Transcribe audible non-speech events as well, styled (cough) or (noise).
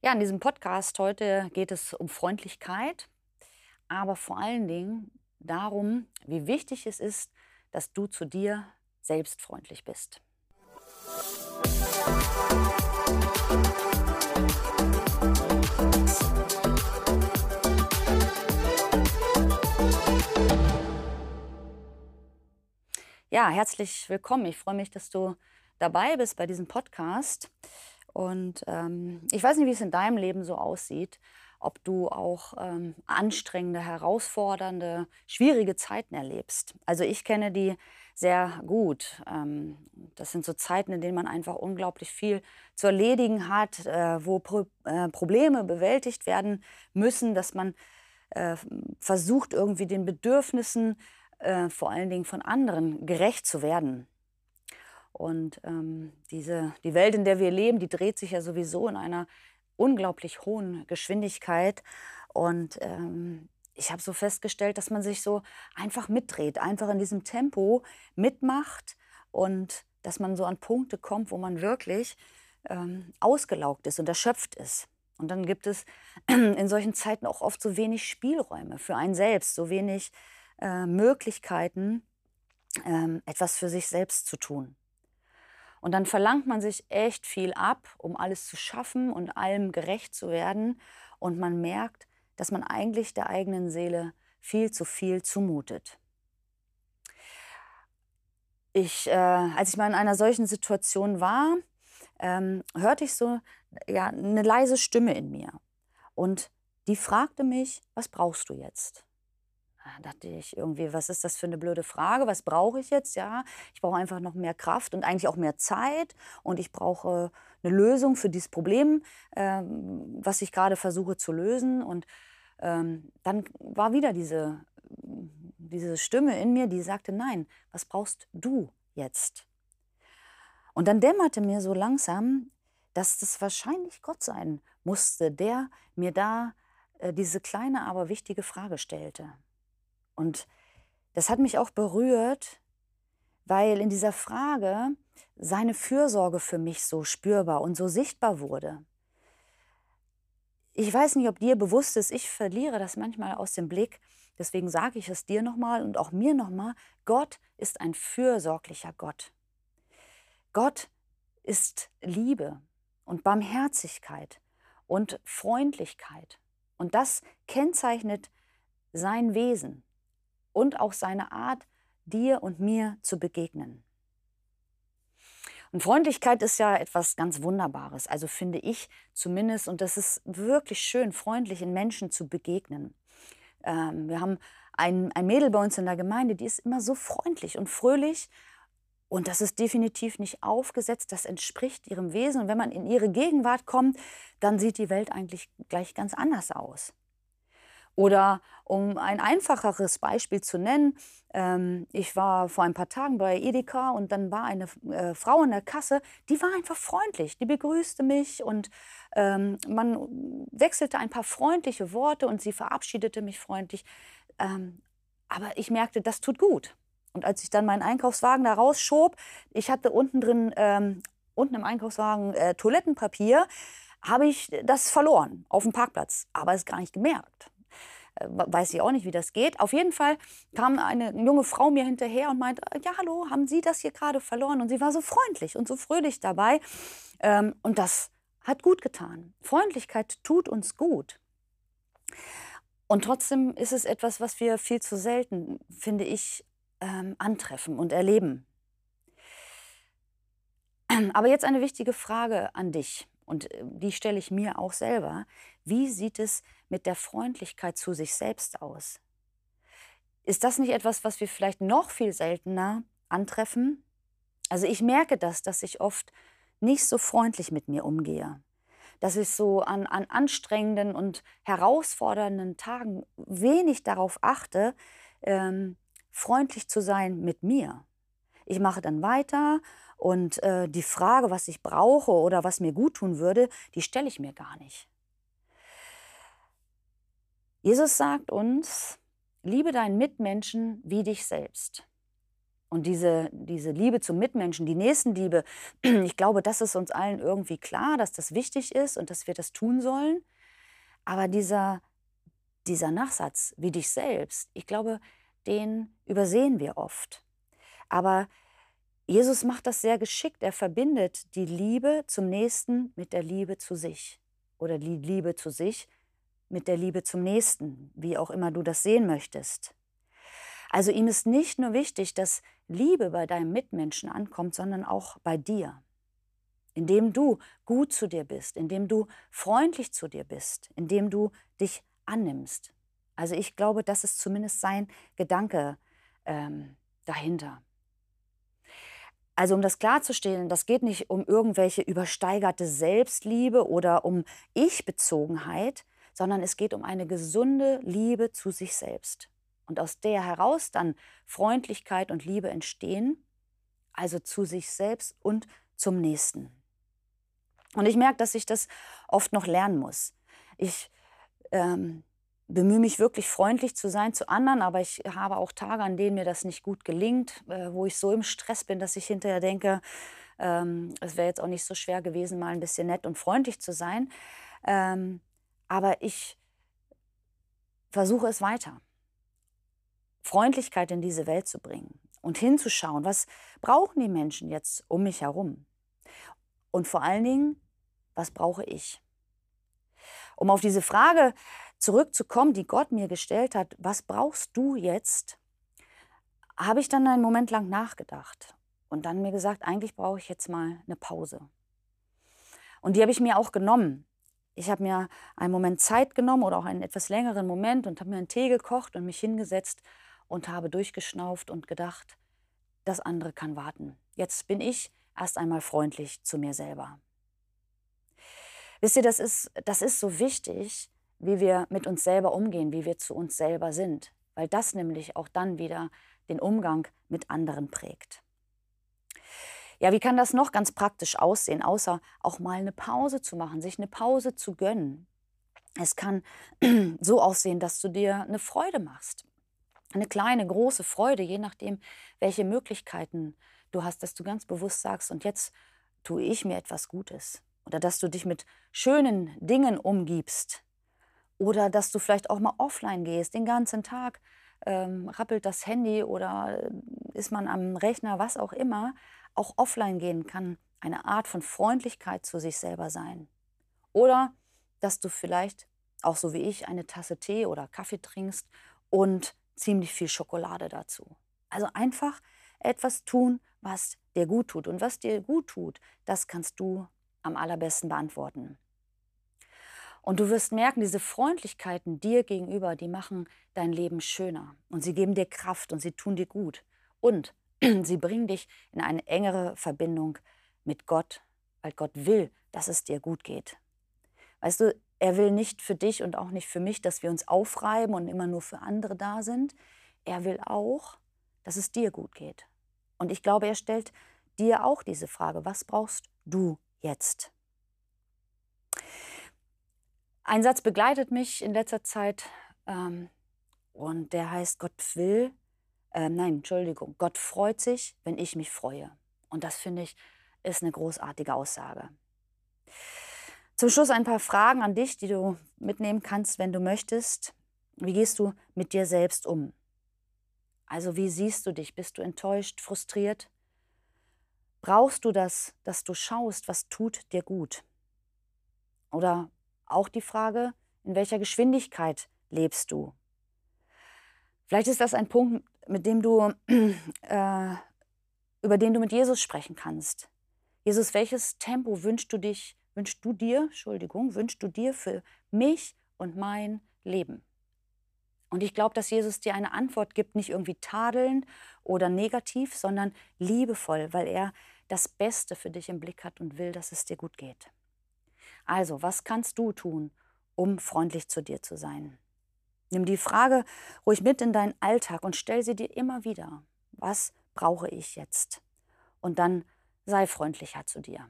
Ja, in diesem Podcast heute geht es um Freundlichkeit, aber vor allen Dingen darum, wie wichtig es ist, dass du zu dir selbst freundlich bist. Ja, herzlich willkommen. Ich freue mich, dass du dabei bist bei diesem Podcast. Und ähm, ich weiß nicht, wie es in deinem Leben so aussieht, ob du auch ähm, anstrengende, herausfordernde, schwierige Zeiten erlebst. Also ich kenne die sehr gut. Ähm, das sind so Zeiten, in denen man einfach unglaublich viel zu erledigen hat, äh, wo Pro äh, Probleme bewältigt werden müssen, dass man äh, versucht, irgendwie den Bedürfnissen äh, vor allen Dingen von anderen gerecht zu werden. Und ähm, diese, die Welt, in der wir leben, die dreht sich ja sowieso in einer unglaublich hohen Geschwindigkeit. Und ähm, ich habe so festgestellt, dass man sich so einfach mitdreht, einfach in diesem Tempo mitmacht und dass man so an Punkte kommt, wo man wirklich ähm, ausgelaugt ist und erschöpft ist. Und dann gibt es (clears throat) in solchen Zeiten auch oft so wenig Spielräume für einen selbst, so wenig äh, Möglichkeiten, ähm, etwas für sich selbst zu tun. Und dann verlangt man sich echt viel ab, um alles zu schaffen und allem gerecht zu werden. Und man merkt, dass man eigentlich der eigenen Seele viel zu viel zumutet. Ich, äh, als ich mal in einer solchen Situation war, ähm, hörte ich so ja, eine leise Stimme in mir. Und die fragte mich, was brauchst du jetzt? Da dachte ich irgendwie, was ist das für eine blöde Frage? Was brauche ich jetzt? Ja, ich brauche einfach noch mehr Kraft und eigentlich auch mehr Zeit und ich brauche eine Lösung für dieses Problem, ähm, was ich gerade versuche zu lösen. Und ähm, dann war wieder diese, diese Stimme in mir, die sagte, nein, was brauchst du jetzt? Und dann dämmerte mir so langsam, dass das wahrscheinlich Gott sein musste, der mir da äh, diese kleine, aber wichtige Frage stellte. Und das hat mich auch berührt, weil in dieser Frage seine Fürsorge für mich so spürbar und so sichtbar wurde. Ich weiß nicht, ob dir bewusst ist, ich verliere das manchmal aus dem Blick. Deswegen sage ich es dir nochmal und auch mir nochmal. Gott ist ein fürsorglicher Gott. Gott ist Liebe und Barmherzigkeit und Freundlichkeit. Und das kennzeichnet sein Wesen und auch seine Art, dir und mir zu begegnen. Und Freundlichkeit ist ja etwas ganz Wunderbares, also finde ich zumindest, und das ist wirklich schön, freundlich in Menschen zu begegnen. Ähm, wir haben ein, ein Mädel bei uns in der Gemeinde, die ist immer so freundlich und fröhlich. Und das ist definitiv nicht aufgesetzt, das entspricht ihrem Wesen. Und wenn man in ihre Gegenwart kommt, dann sieht die Welt eigentlich gleich ganz anders aus. Oder um ein einfacheres Beispiel zu nennen, ähm, ich war vor ein paar Tagen bei Edeka und dann war eine äh, Frau in der Kasse, die war einfach freundlich, die begrüßte mich und ähm, man wechselte ein paar freundliche Worte und sie verabschiedete mich freundlich. Ähm, aber ich merkte, das tut gut. Und als ich dann meinen Einkaufswagen da rausschob, ich hatte unten drin, unten im Einkaufswagen äh, Toilettenpapier, habe ich das verloren auf dem Parkplatz, aber es gar nicht gemerkt. Weiß ich auch nicht, wie das geht. Auf jeden Fall kam eine junge Frau mir hinterher und meinte, ja, hallo, haben Sie das hier gerade verloren? Und sie war so freundlich und so fröhlich dabei. Ähm, und das hat gut getan. Freundlichkeit tut uns gut. Und trotzdem ist es etwas, was wir viel zu selten, finde ich, ähm, antreffen und erleben. (clears throat) Aber jetzt eine wichtige Frage an dich und äh, die stelle ich mir auch selber. Wie sieht es mit der Freundlichkeit zu sich selbst aus? Ist das nicht etwas, was wir vielleicht noch viel seltener antreffen? Also ich merke das, dass ich oft nicht so freundlich mit mir umgehe. Dass ich so an, an anstrengenden und herausfordernden Tagen wenig darauf achte, ähm, freundlich zu sein mit mir. Ich mache dann weiter und äh, die Frage, was ich brauche oder was mir gut tun würde, die stelle ich mir gar nicht. Jesus sagt uns, liebe deinen Mitmenschen wie dich selbst. Und diese, diese Liebe zum Mitmenschen, die Nächstenliebe, (clears throat) ich glaube, das ist uns allen irgendwie klar, dass das wichtig ist und dass wir das tun sollen. Aber dieser, dieser Nachsatz, wie dich selbst, ich glaube, den übersehen wir oft. Aber Jesus macht das sehr geschickt. Er verbindet die Liebe zum Nächsten mit der Liebe zu sich. Oder die Liebe zu sich mit der Liebe zum Nächsten, wie auch immer du das sehen möchtest. Also ihm ist nicht nur wichtig, dass Liebe bei deinem Mitmenschen ankommt, sondern auch bei dir. Indem du gut zu dir bist, indem du freundlich zu dir bist, indem du dich annimmst. Also ich glaube, das ist zumindest sein Gedanke ähm, dahinter. Also um das klarzustellen, das geht nicht um irgendwelche übersteigerte Selbstliebe oder um Ich-Bezogenheit, sondern es geht um eine gesunde Liebe zu sich selbst und aus der heraus dann Freundlichkeit und Liebe entstehen, also zu sich selbst und zum Nächsten. Und ich merke, dass ich das oft noch lernen muss. Ich ähm, bemühe mich wirklich freundlich zu sein zu anderen, aber ich habe auch Tage, an denen mir das nicht gut gelingt, äh, wo ich so im Stress bin, dass ich hinterher denke, ähm, es wäre jetzt auch nicht so schwer gewesen, mal ein bisschen nett und freundlich zu sein. Ähm, aber ich versuche es weiter. Freundlichkeit in diese Welt zu bringen und hinzuschauen, was brauchen die Menschen jetzt um mich herum? Und vor allen Dingen, was brauche ich? Um auf diese Frage zurückzukommen, die Gott mir gestellt hat, was brauchst du jetzt, habe ich dann einen Moment lang nachgedacht und dann mir gesagt, eigentlich brauche ich jetzt mal eine Pause. Und die habe ich mir auch genommen. Ich habe mir einen Moment Zeit genommen oder auch einen etwas längeren Moment und habe mir einen Tee gekocht und mich hingesetzt und habe durchgeschnauft und gedacht, das andere kann warten. Jetzt bin ich erst einmal freundlich zu mir selber. Wisst ihr, das ist, das ist so wichtig, wie wir mit uns selber umgehen, wie wir zu uns selber sind, weil das nämlich auch dann wieder den Umgang mit anderen prägt. Ja, wie kann das noch ganz praktisch aussehen, außer auch mal eine Pause zu machen, sich eine Pause zu gönnen? Es kann (clears throat) so aussehen, dass du dir eine Freude machst eine kleine, große Freude, je nachdem, welche Möglichkeiten du hast, dass du ganz bewusst sagst, und jetzt tue ich mir etwas Gutes. Oder dass du dich mit schönen Dingen umgibst. Oder dass du vielleicht auch mal offline gehst, den ganzen Tag ähm, rappelt das Handy oder äh, ist man am Rechner, was auch immer. Auch offline gehen kann eine Art von Freundlichkeit zu sich selber sein. Oder dass du vielleicht, auch so wie ich, eine Tasse Tee oder Kaffee trinkst und ziemlich viel Schokolade dazu. Also einfach etwas tun, was dir gut tut. Und was dir gut tut, das kannst du am allerbesten beantworten. Und du wirst merken, diese Freundlichkeiten dir gegenüber, die machen dein Leben schöner. Und sie geben dir Kraft und sie tun dir gut. Und (clears throat) sie bringen dich in eine engere Verbindung mit Gott, weil Gott will, dass es dir gut geht. Weißt du, er will nicht für dich und auch nicht für mich, dass wir uns aufreiben und immer nur für andere da sind. Er will auch, dass es dir gut geht. Und ich glaube, er stellt dir auch diese Frage, was brauchst du jetzt? Ein Satz begleitet mich in letzter Zeit ähm, und der heißt, Gott will, äh, nein, Entschuldigung, Gott freut sich, wenn ich mich freue. Und das finde ich ist eine großartige Aussage. Zum Schluss ein paar Fragen an dich, die du mitnehmen kannst, wenn du möchtest. Wie gehst du mit dir selbst um? Also wie siehst du dich? Bist du enttäuscht, frustriert? Brauchst du das, dass du schaust, was tut dir gut? Oder auch die Frage, in welcher Geschwindigkeit lebst du? Vielleicht ist das ein Punkt, mit dem du, (clears throat) äh, über den du mit Jesus sprechen kannst. Jesus, welches Tempo wünschst du dich wünschst du dir, Entschuldigung, wünschst du dir für mich und mein Leben? Und ich glaube, dass Jesus dir eine Antwort gibt, nicht irgendwie tadelnd oder negativ, sondern liebevoll, weil er das Beste für dich im Blick hat und will, dass es dir gut geht. Also, was kannst du tun, um freundlich zu dir zu sein? Nimm die Frage ruhig mit in deinen Alltag und stell sie dir immer wieder. Was brauche ich jetzt? Und dann sei freundlicher zu dir.